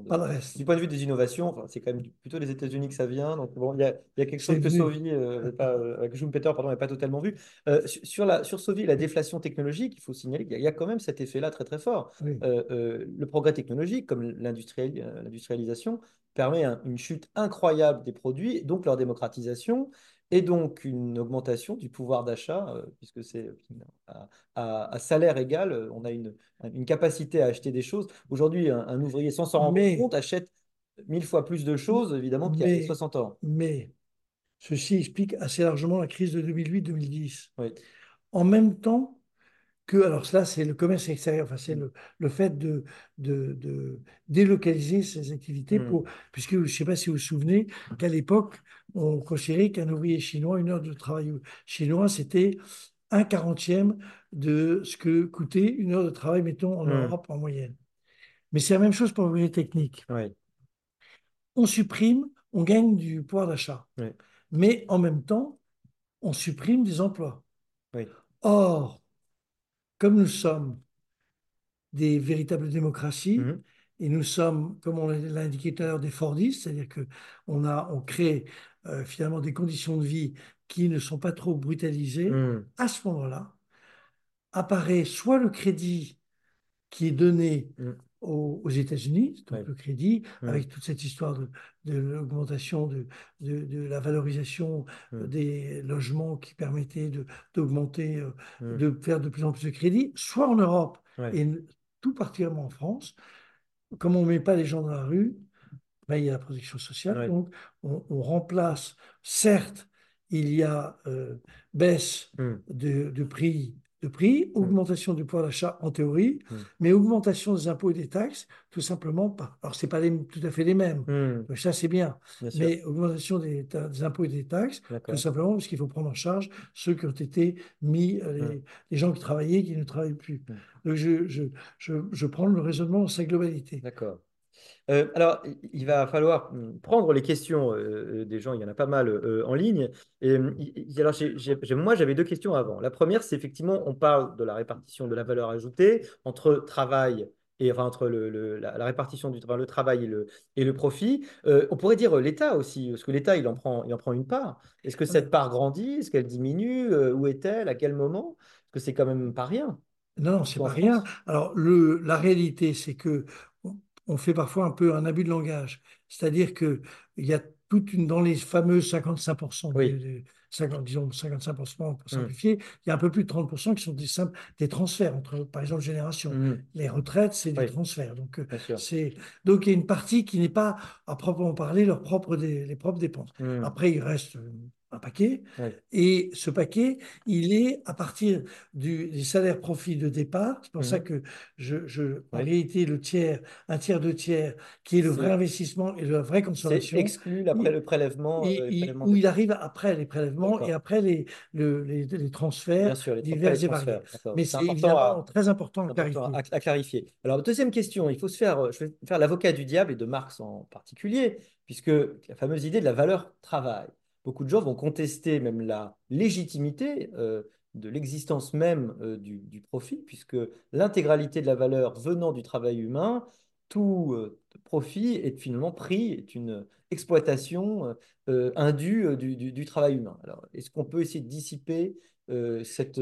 Pas le reste. du point de vue des innovations, enfin, c'est quand même plutôt des États-Unis que ça vient. Donc, bon, il y a, il y a quelque chose que. Sauvy, euh, pas, euh, que Schumpeter, pardon, n'avait pas totalement vu. Euh, sur, sur la, sur Sauvy, la déflation technologique, il faut signaler qu'il y a, il y a quand même cet effet-là très très fort. Oui. Euh, euh, le progrès technologique, comme l'industrial- l'industrialisation, permet un- une chute incroyable des produits, donc leur démocratisation, et donc une augmentation du pouvoir d'achat, euh, puisque c'est euh, à, à- à salaire égal, euh, on a une, une capacité à acheter des choses. Aujourd'hui, un, un ouvrier, sans s'en rendre compte, achète mille fois plus de choses, évidemment, qu'il y a Mais- 60 ans. Mais ceci explique assez largement la crise de 2008-2010. Oui. En même temps que, alors cela c'est le commerce extérieur, enfin c'est le, le fait de, de, de délocaliser ces activités Mm. pour, puisque je ne sais pas si vous vous souvenez qu'à l'époque, on considérait qu'un ouvrier chinois, une heure de travail chinois, c'était un quarantième de ce que coûtait une heure de travail, mettons, en Mm. Europe en moyenne. Mais c'est la même chose pour l'ouvrier technique. Oui. on supprime, on gagne du pouvoir d'achat. Oui. Mais en même temps, on supprime des emplois. Oui. Or, comme nous sommes des véritables démocraties, Mhm. et nous sommes, comme on l'a indiqué tout à l'heure, des Fordistes, c'est-à-dire qu'on a, on crée euh, finalement des conditions de vie qui ne sont pas trop brutalisées, Mm. à ce moment-là, apparaît soit le crédit qui est donné Mm. Aux, aux États-Unis, donc Ouais. le crédit, avec toute cette histoire de, de l'augmentation de, de, de la valorisation des logements qui permettait d'augmenter, euh, de faire de plus en plus de crédit, soit en Europe, et tout particulièrement en France, comme on ne met pas les gens dans la rue, travailler à la protection sociale. Donc, on, on remplace, certes, il y a euh, baisse de, de prix, de prix, augmentation du pouvoir d'achat en théorie, Mm. mais augmentation des impôts et des taxes, tout simplement pas. Alors, ce n'est pas les- tout à fait les mêmes, Hmm, donc ça c'est bien, bien sûr. mais augmentation des, impôts et des taxes, tout simplement parce qu'il faut prendre en charge ceux qui ont été mis, euh, les, Mm. les gens qui travaillaient, qui ne travaillent plus. Donc, je, je, je, je prends le raisonnement dans sa globalité. D'accord. Euh, alors, il- va falloir hum, prendre les questions euh, euh, des gens, il y en a pas mal euh, en ligne. Et, hum, alors, moi, j'avais deux questions avant. La première, c'est effectivement, on parle de la répartition de la valeur ajoutée entre travail et enfin, entre le, le- la, la répartition du enfin, le travail et le, et le profit. Euh, on pourrait dire l'État aussi, parce que l'État, il en prend, il en prend une part. Est-ce que cette part grandit? Est-ce qu'elle diminue? Euh, où est-elle? À quel moment? Parce que c'est quand même pas rien. Non, non, c'est pas rien. Alors, le, la réalité, c'est que on, fait parfois un peu un abus de langage. C'est-à-dire que il y a toute une, dans les fameux 55%, Oui. de- de- 50, disons 55% pour Mm. simplifier, il y a un peu plus de 30% qui sont des simples, des transferts entre, par exemple, générations. Mhm, Les retraites, c'est des Oui. transferts. Donc, euh, c'est, donc, il y a une partie qui n'est pas, à proprement parler, leurs propres, les propres dépenses. Mhm, Après, il reste euh, un paquet. Et ce paquet, il est à partir du, des salaires profits de départ. C'est pour Mhm. ça que je, je- en Oui. réalité, le tiers, un tiers, deux tiers, qui est le vrai C'est- investissement et la vraie C'est consommation, exclu après il- le prélèvement. il- euh, les il- où il arrive après les prélèvements et après les, le- les, les transferts sûr, les divers et variés. Mais C'est c'est évidemment à, très important à c'est important clarifier. à- à clarifier. Alors, deuxième question, il faut se faire, euh, je vais faire l'avocat du diable et de Marx en particulier, puisque la fameuse idée de la valeur travail. Beaucoup de gens vont contester même la légitimité euh, de l'existence même euh, du, profit, puisque l'intégralité de la valeur venant du travail humain, tout euh, profit est finalement pris, est une exploitation indue du, du- travail humain. Alors, est-ce qu'on peut essayer de dissiper cette,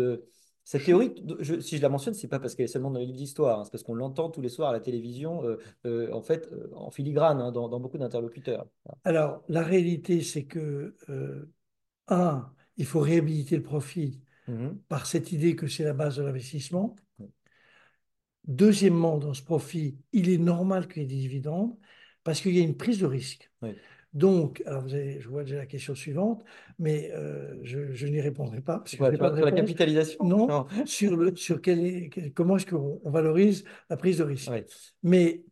cette théorie, je- si je la mentionne, c'est pas parce qu'elle est seulement dans les livres d'histoire, hein, c'est parce qu'on l'entend tous les soirs à la télévision, euh, euh, en fait, euh, en filigrane, hein, dans, dans beaucoup d'interlocuteurs. Alors, la réalité, c'est que, un, il faut réhabiliter le profit Mhm. par cette idée que c'est la base de l'investissement. Deuxièmement, dans ce profit, il est normal qu'il y ait des dividendes parce qu'il y a une prise de risque. Oui. Donc, alors vous avez, je vois déjà la question suivante, mais euh, je, je n'y répondrai pas parce C'est que quoi, je pas de sur la capitalisation? Non, sur, le, sur quel comment est-ce qu'on on valorise la prise de risque. Ouais. Mais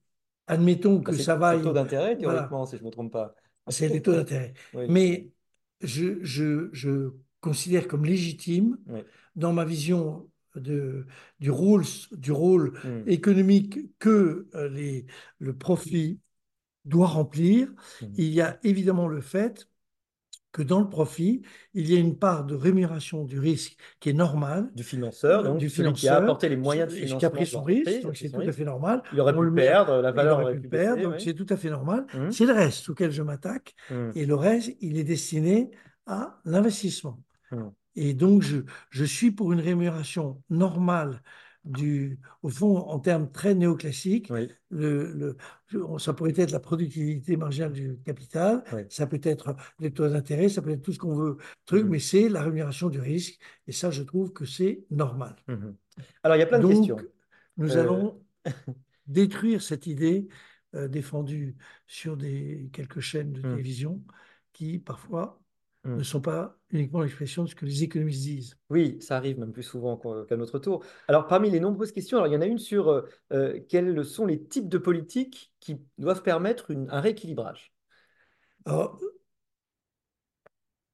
admettons Bah, que c'est ça c'est vaille, le taux d'intérêt, voilà, théoriquement, si je ne me trompe pas. c'est les taux d'intérêt. Oui. Mais je, je, je considère comme légitime, Oui. dans ma vision de, du rôle, du rôle Mhm. économique que euh, les, le profit doit remplir, Mhm. il y a évidemment le fait que dans le profit, il y a une part de rémunération du risque qui est normale. Du financeur, donc du celui qui a financeur, apporté les moyens de financement. qui a pris son risque, donc c'est tout à fait normal. Il aurait On pu le perdre, la valeur aurait pu perdre, donc c'est tout à fait normal. C'est le reste auquel je m'attaque, Mhm. et le reste, il est destiné à l'investissement. Mhm. Et donc, je, je suis pour une rémunération normale du, au fond, en termes très néoclassiques, Oui. le, le- ça pourrait être la productivité marginale du capital, Oui. ça peut être les taux d'intérêt, ça peut être tout ce qu'on veut, truc, Mhm. mais c'est la rémunération du risque. Et ça, je trouve que c'est normal. Mhm. Alors, il y a plein de Donc, questions. nous Euh, allons détruire cette idée euh, défendue sur des, quelques chaînes de Mhm. télévision qui, parfois. Ne sont pas uniquement l'expression de ce que les économistes disent. Oui, ça arrive même plus souvent qu'à notre tour. Alors, parmi les nombreuses questions, alors, il y en a une sur euh, euh, quels sont les types de politiques qui doivent permettre une- un rééquilibrage? Alors,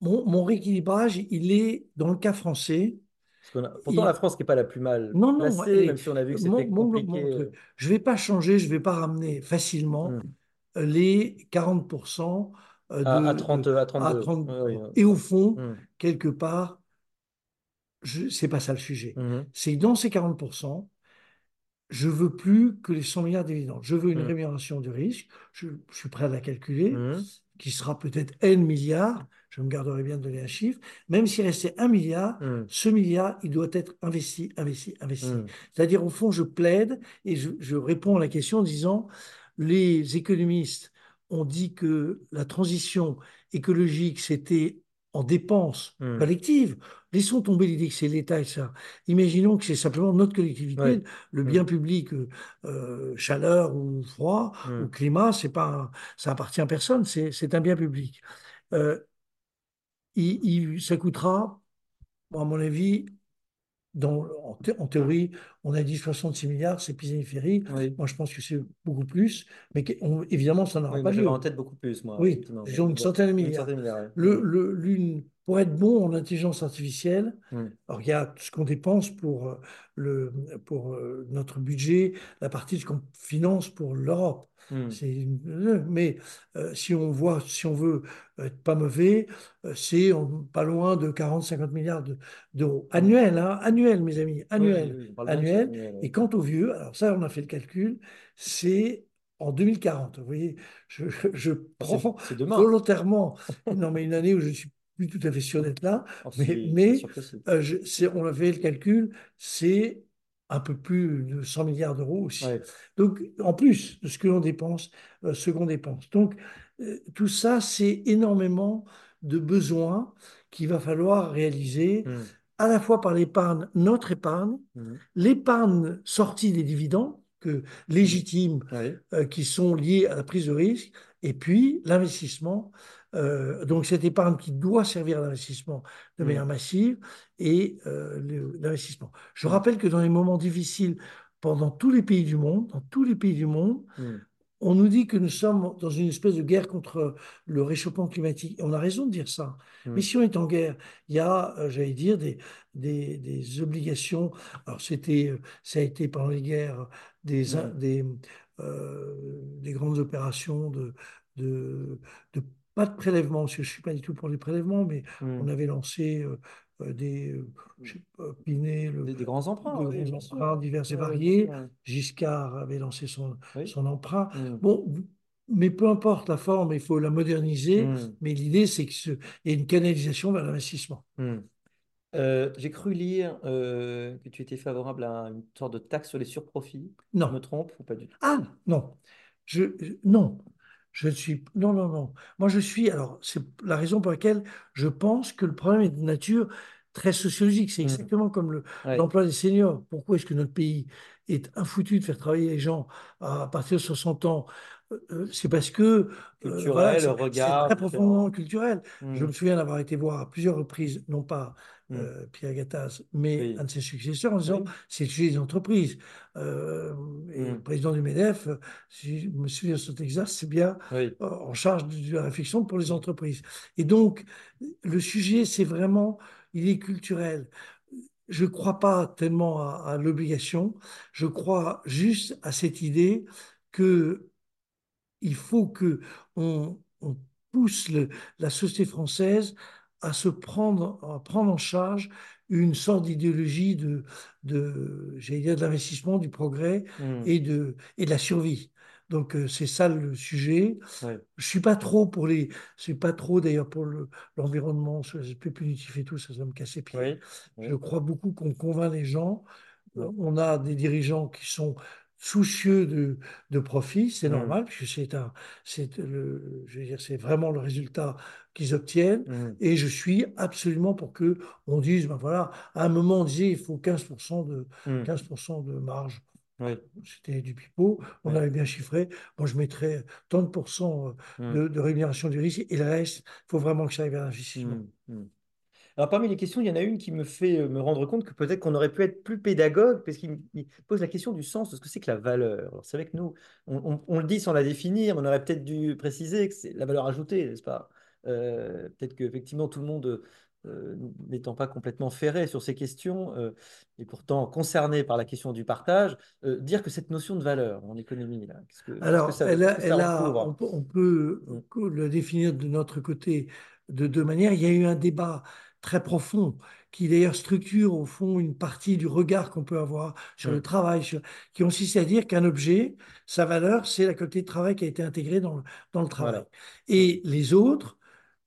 mon, mon rééquilibrage, il est, dans le cas français, Parce qu'on a- pourtant, Il- la France qui n'est pas la plus mal non, non, placée, est- même si on a vu que mon- c'était mon- mon compliqué. truc, euh, je ne vais pas changer, je ne vais pas ramener facilement hmm. les 40% euh, de, À, à 30, de- à 32. 30. Oui, oui, Et au fond, Hmm. quelque part, ce n'est pas ça le sujet. Mhm. C'est dans ces 40%, je veux plus que les 100 milliards de dividendes. Je veux une Hmm. rémunération du risque. Je, je suis prêt à la calculer, qui sera peut-être N milliards. Je me garderai bien de donner un chiffre. Même s'il restait un milliard, ce milliard, il doit être investi, investi, investi. C'est-à-dire, au fond, je plaide et je, je réponds à la question en disant, les économistes ont dit que la transition écologique, c'était en dépenses Hmm. collectives. Laissons tomber l'idée que c'est l'État et ça. Imaginons que c'est simplement notre collectivité, Ouais. le Hmm. bien public, euh, euh, chaleur ou froid Hmm. ou climat, c'est pas, ça appartient à personne, c'est c'est un bien public. Euh, il- il- ça coûtera, à mon avis, dans, en, thé- en théorie, on a dit 66 milliards, c'est pisani-ferry. Oui. Moi, je pense que c'est beaucoup plus, mais on- évidemment, ça n'aura Oui, pas lieu. en tête beaucoup plus, moi, Oui, effectivement. disons une centaine de Une milliards. l'une, pour être bon en intelligence artificielle, Hmm. alors il y a ce qu'on dépense pour, euh, le, pour euh, notre budget, la partie de ce qu'on finance pour l'Europe. Hmm. Une- mais euh, si on voit, si on veut être pas mauvais, euh, c'est pas loin de 40-50 milliards de- d'euros. Annuels, hein, annuels, mes amis, annuels. oui, oui, annuels. annuel. Et quant au vieux, alors ça, on a fait le calcul, c'est en 2040. Vous voyez, je, prends volontairement, non mais une année où je ne suis plus tout à fait sûr d'être là, Oh, mais, mais euh, je- on a fait le calcul, c'est un peu plus de 100 milliards d'euros aussi. Ouais. Donc, en plus de ce que l'on dépense, euh, ce qu'on dépense. Donc, euh, tout ça, c'est énormément de besoins qu'il va falloir réaliser, Hmm. à la fois par l'épargne, notre épargne, Hmm. l'épargne sortie des dividendes, que légitimes, Oui. euh, qui sont liés à la prise de risque, et puis l'investissement. Euh, donc cette épargne qui doit servir à l'investissement de Mm. manière massive et euh, l'investissement. Je Mm. rappelle que dans les moments difficiles, pendant tous les pays du monde, dans tous les pays du monde, Hmm. on nous dit que nous sommes dans une espèce de guerre contre le réchauffement climatique. On a raison de dire ça. Mais si on est en guerre, il y a, euh, j'allais dire, des, des, des obligations. Alors, c'était, euh, ça a été pendant les guerres des, des, des grandes opérations de, de, de- pas de prélèvement, parce que je ne suis pas du tout pour les prélèvements, mais Hmm. on avait lancé euh, euh, des, euh, je sais pas, Pinet, le, Des, des grands emprunts. de oui, grands emprunts divers et variés. Giscard avait lancé son, emprunt. Hmm. Bon, mais peu importe la forme, il faut la moderniser. Mais l'idée, c'est qu'il y ait une canalisation vers l'investissement. Euh, j'ai cru lire euh, que tu étais favorable à une sorte de taxe sur les surprofits. Je me Non. trompe ou pas du tout? Ah, non. Je- non. Je suis. Non, non, non. Moi, je suis. Alors, c'est la raison pour laquelle je pense que le problème est de nature très sociologique. C'est Hmm. exactement comme le- Ouais. l'emploi des seniors. Pourquoi est-ce que notre pays est infoutu de faire travailler les gens à partir de 60 ans? Euh, euh, C'est parce que euh, Culturel, voilà, le regard très profondément culturel. Je Hmm. me souviens d'avoir été voir à plusieurs reprises, non pas Hmm. euh, Pierre Gattaz, mais Oui. un de ses successeurs, en disant Oui. c'est le sujet des entreprises. Euh, et le président du MEDEF, euh, si je me souviens sur Texas, c'est bien Oui. euh, en charge de la réflexion pour les entreprises. Et donc, le sujet, c'est vraiment, il est culturel. Je ne crois pas tellement à, à l'obligation, je crois juste à cette idée que il faut que on, on pousse le- la société française à se prendre, à prendre en charge une sorte d'idéologie de, de, j'allais dire, de l'investissement, du progrès Hmm. et de, et de la survie. Donc, euh, c'est ça le sujet. Ouais. Je suis pas trop pour les, je suis pas trop d'ailleurs pour le- l'environnement, sur les aspects punitifs et tout, ça, ça me casse les pieds. Je crois beaucoup qu'on convainc les gens. On a des dirigeants qui sont soucieux de, de profit, c'est Hmm. normal, puisque c'est un, c'est le, je veux dire, c'est vraiment le résultat qu'ils obtiennent. Hmm. Et je suis absolument pour que on dise, ben voilà, à un moment on disait il faut 15% de. 15% de marge. Oui. C'était du pipeau, on avait bien chiffré. Moi, je mettrais 30% Hmm. de, de rémunération du risque et le reste, il faut vraiment que ça aille vers l'investissement. Alors, parmi les questions, il y en a une qui me fait euh, me rendre compte que peut-être qu'on aurait pu être plus pédagogue, parce qu'il pose la question du sens de ce que c'est que la valeur. Alors, c'est vrai que nous, on, on- on le dit sans la définir, mais on aurait peut-être dû préciser que c'est la valeur ajoutée, n'est-ce pas? Euh, peut-être qu'effectivement, tout le monde, euh, n'étant pas complètement ferré sur ces questions, euh, et pourtant concerné par la question du partage, euh, dire que cette notion de valeur en économie, là, que, que Alors, ça, elle qu'est-ce a, que ça elle a- recouvre? on peut, on peut le définir de notre côté de deux manières. Il y a eu un débat très profond qui d'ailleurs structure au fond une partie du regard qu'on peut avoir sur le travail, sur- qui consiste à dire qu'un objet, sa valeur, c'est la qualité de travail qui a été intégrée dans le, dans le travail. Voilà. Et les autres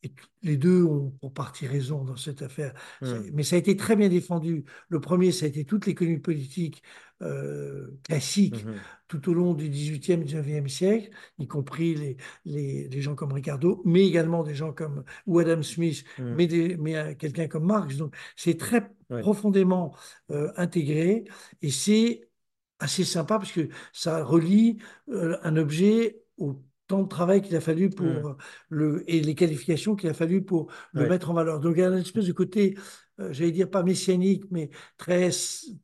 et les deux ont pour partie raison dans cette affaire. Hmm. Mais ça a été très bien défendu. Le premier, ça a été toute l'économie politique euh, classique Mhm. tout au long du 18e et 19e siècle, y compris les, les, les gens comme Ricardo, mais également des gens comme ou Adam Smith, Hmm. mais, des- mais euh, quelqu'un comme Marx. Donc, c'est très Ouais. profondément euh, intégré et c'est assez sympa parce que ça relie euh, un objet au temps de travail qu'il a fallu pour Mm. euh, le et les qualifications qu'il a fallu pour le mettre en valeur. Donc il y a une espèce de côté, euh, j'allais dire pas messianique, mais très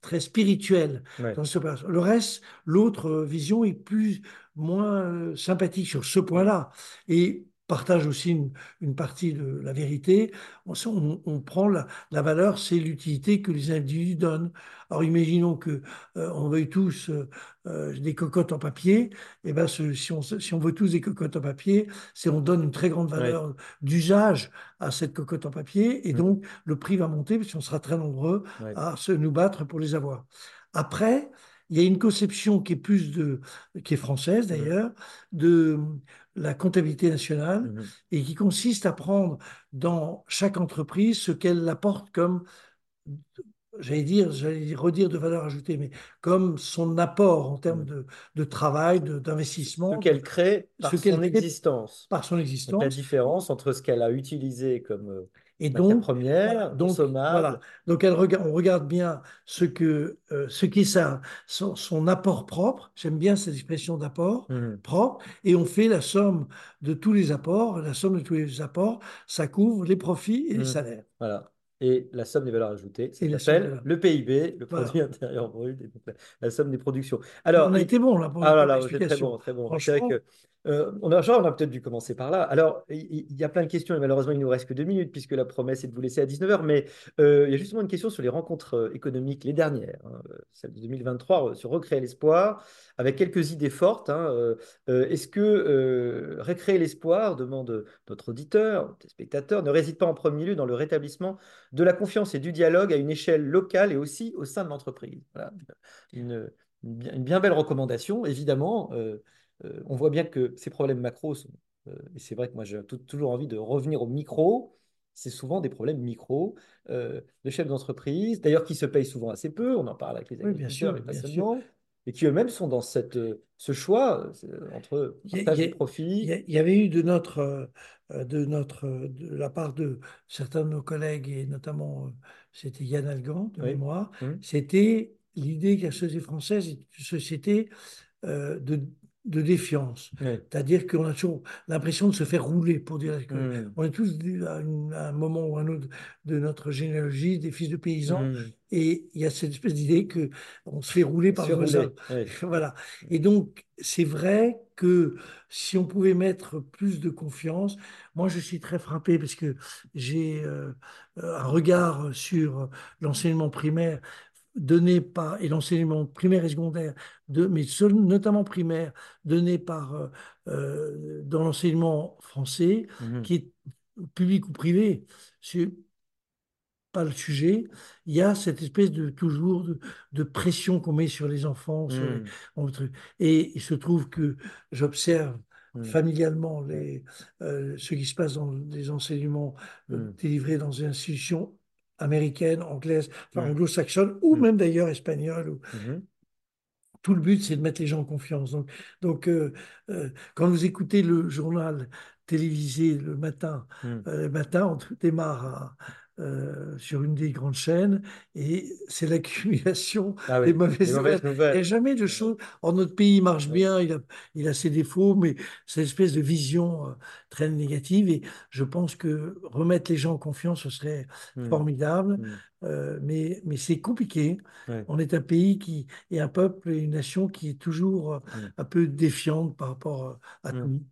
très spirituel dans cette opération. Le reste, l'autre euh, vision est plus moins sympathique sur ce point-là et partage aussi une, une partie de la vérité. On, on- on prend la, la valeur, c'est l'utilité que les individus donnent. Alors imaginons que euh, on veuille tous euh, euh, des cocottes en papier. Et ben ce- si, on, si on veut tous des cocottes en papier, c'est on donne une très grande valeur d'usage à cette cocotte en papier et Mm. donc le prix va monter parce qu'on sera très nombreux Ouais. à se nous battre pour les avoir. Après, il y a une conception qui est plus de, qui est française d'ailleurs, de la comptabilité nationale Mhm. et qui consiste à prendre dans chaque entreprise ce qu'elle apporte comme, j'allais dire, j'allais redire de valeur ajoutée, mais comme son apport en termes Mhm. de, de travail, de- Ce d'investissement, qu'elle crée par ce son existence. par son Donc, la existence. différence entre ce qu'elle a utilisé comme euh, Et matière donc, première, donc, voilà. Donc elle regarde, on regarde bien ce que, euh, ce qui est sa, son, son apport propre. J'aime bien cette expression d'apport Mhm. propre. Et on fait la somme de tous les apports. La somme de tous les apports, ça couvre les profits et les Mhm. salaires. Voilà. Et la somme des valeurs ajoutées, somme s'appelle le PIB, le Voilà. produit intérieur brut, et donc la, la somme des productions. Alors, on a été bon là pour, Ah là là, c'est très bon, très bon. C'est vrai que euh, on a, genre, on a peut-être dû commencer par là. Alors, il y, a plein de questions et malheureusement, il nous reste que deux minutes puisque la promesse est de vous laisser à 19h. Mais euh, il y a justement une question sur les rencontres euh, économiques, les dernières, hein, celle de 2023, euh, sur Recréer l'espoir, avec quelques idées fortes. hein, euh, Est-ce que Recréer l'espoir, demande notre auditeur, spectateur, ne réside pas en premier lieu dans le rétablissement de la confiance et du dialogue à une échelle locale et aussi au sein de l'entreprise. Voilà, une, une bien, belle recommandation, évidemment. euh, euh, on voit bien que ces problèmes macro sont, euh, et c'est vrai que moi j'ai toujours envie de revenir au micro, c'est souvent des problèmes micro euh, de chefs d'entreprise, d'ailleurs qui se payent souvent assez peu, on en parle avec les oui, bien agriculteurs, sûr, mais pas bien sûr. Et qui eux-mêmes sont dans cette, euh, ce choix euh, entre partage il y a- des profits. Il y, avait eu de notre, euh, de notre, de la part de certains de nos collègues et notamment, c'était Yann Algan de Oui. mémoire, Hum, c'était l'idée que la société française est une société de, de défiance. oui. C'est-à-dire qu'on a toujours l'impression de se faire rouler pour dire que on est tous à, une- à un moment ou à un autre de notre généalogie des fils de paysans et il y a cette espèce d'idée que on se fait rouler par le voisin. Voilà. Et donc, c'est vrai que si on pouvait mettre plus de confiance, moi je suis très frappé parce que j'ai euh, un regard sur l'enseignement primaire donné par, et l'enseignement primaire et secondaire, de, mais seul- notamment primaire, donné par, euh, euh, dans l'enseignement français, Mhm. qui est public ou privé, c'est pas le sujet. Il y a cette espèce de toujours de, de pression qu'on met sur les enfants. sur les- on- et il se trouve que j'observe hum, familialement les, euh, ce qui se passe dans les enseignements euh, délivrés dans des institutions enfin hum, anglo-saxonnes, ou hum, même d'ailleurs espagnoles. ou- mhm. Tout le but, c'est de mettre les gens en confiance. Donc, donc euh, euh, quand vous écoutez le journal télévisé le matin, Hum. euh, le matin, on démarre à- euh, sur une des grandes chaînes et c'est l'accumulation Ah des mauvaises mauvaises nouvelles. Il n'y a jamais de choses. Or, notre pays marche Oui. bien, il a, il a ses défauts, mais cette espèce de vision euh, très négative. Et je pense que remettre les gens en confiance, ce serait Hum, formidable. hum. Euh, mais mais c'est compliqué. Ouais. On est un pays qui est un peuple et une nation qui est toujours Hum, un peu défiante par rapport à hum, tout.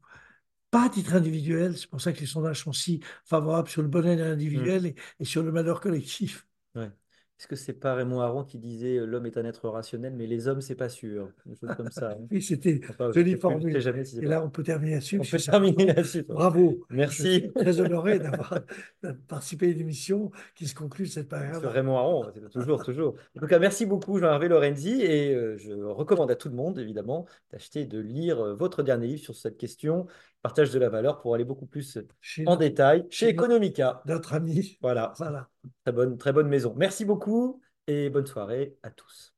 Pas à titre individuel, c'est pour ça que les sondages sont si favorables sur le bonheur individuel et, et sur le malheur collectif. Ouais. Est-ce que c'est pas Raymond Aron qui disait euh, l'homme est un être rationnel, mais les hommes, c'est pas sûr? Une chose comme ça. hein. Et c'était Enfin, je jolie je formule. si Et là, on peut terminer là-dessus. On peut terminer là-dessus. Bravo. Je Merci. suis très honoré d'avoir participé à une émission qui se conclut de cette manière. Sur Raymond Aron, toujours, toujours. En tout cas, merci beaucoup, Jean-Hervé Lorenzi, et euh, je recommande à tout le monde, évidemment, d'acheter et de lire euh, votre dernier livre sur cette question, partage de la valeur pour aller beaucoup plus Chez en notre, détail chez Economica. notre ami. Voilà, Voilà. très bonne, très bonne maison. Merci beaucoup et bonne soirée à tous.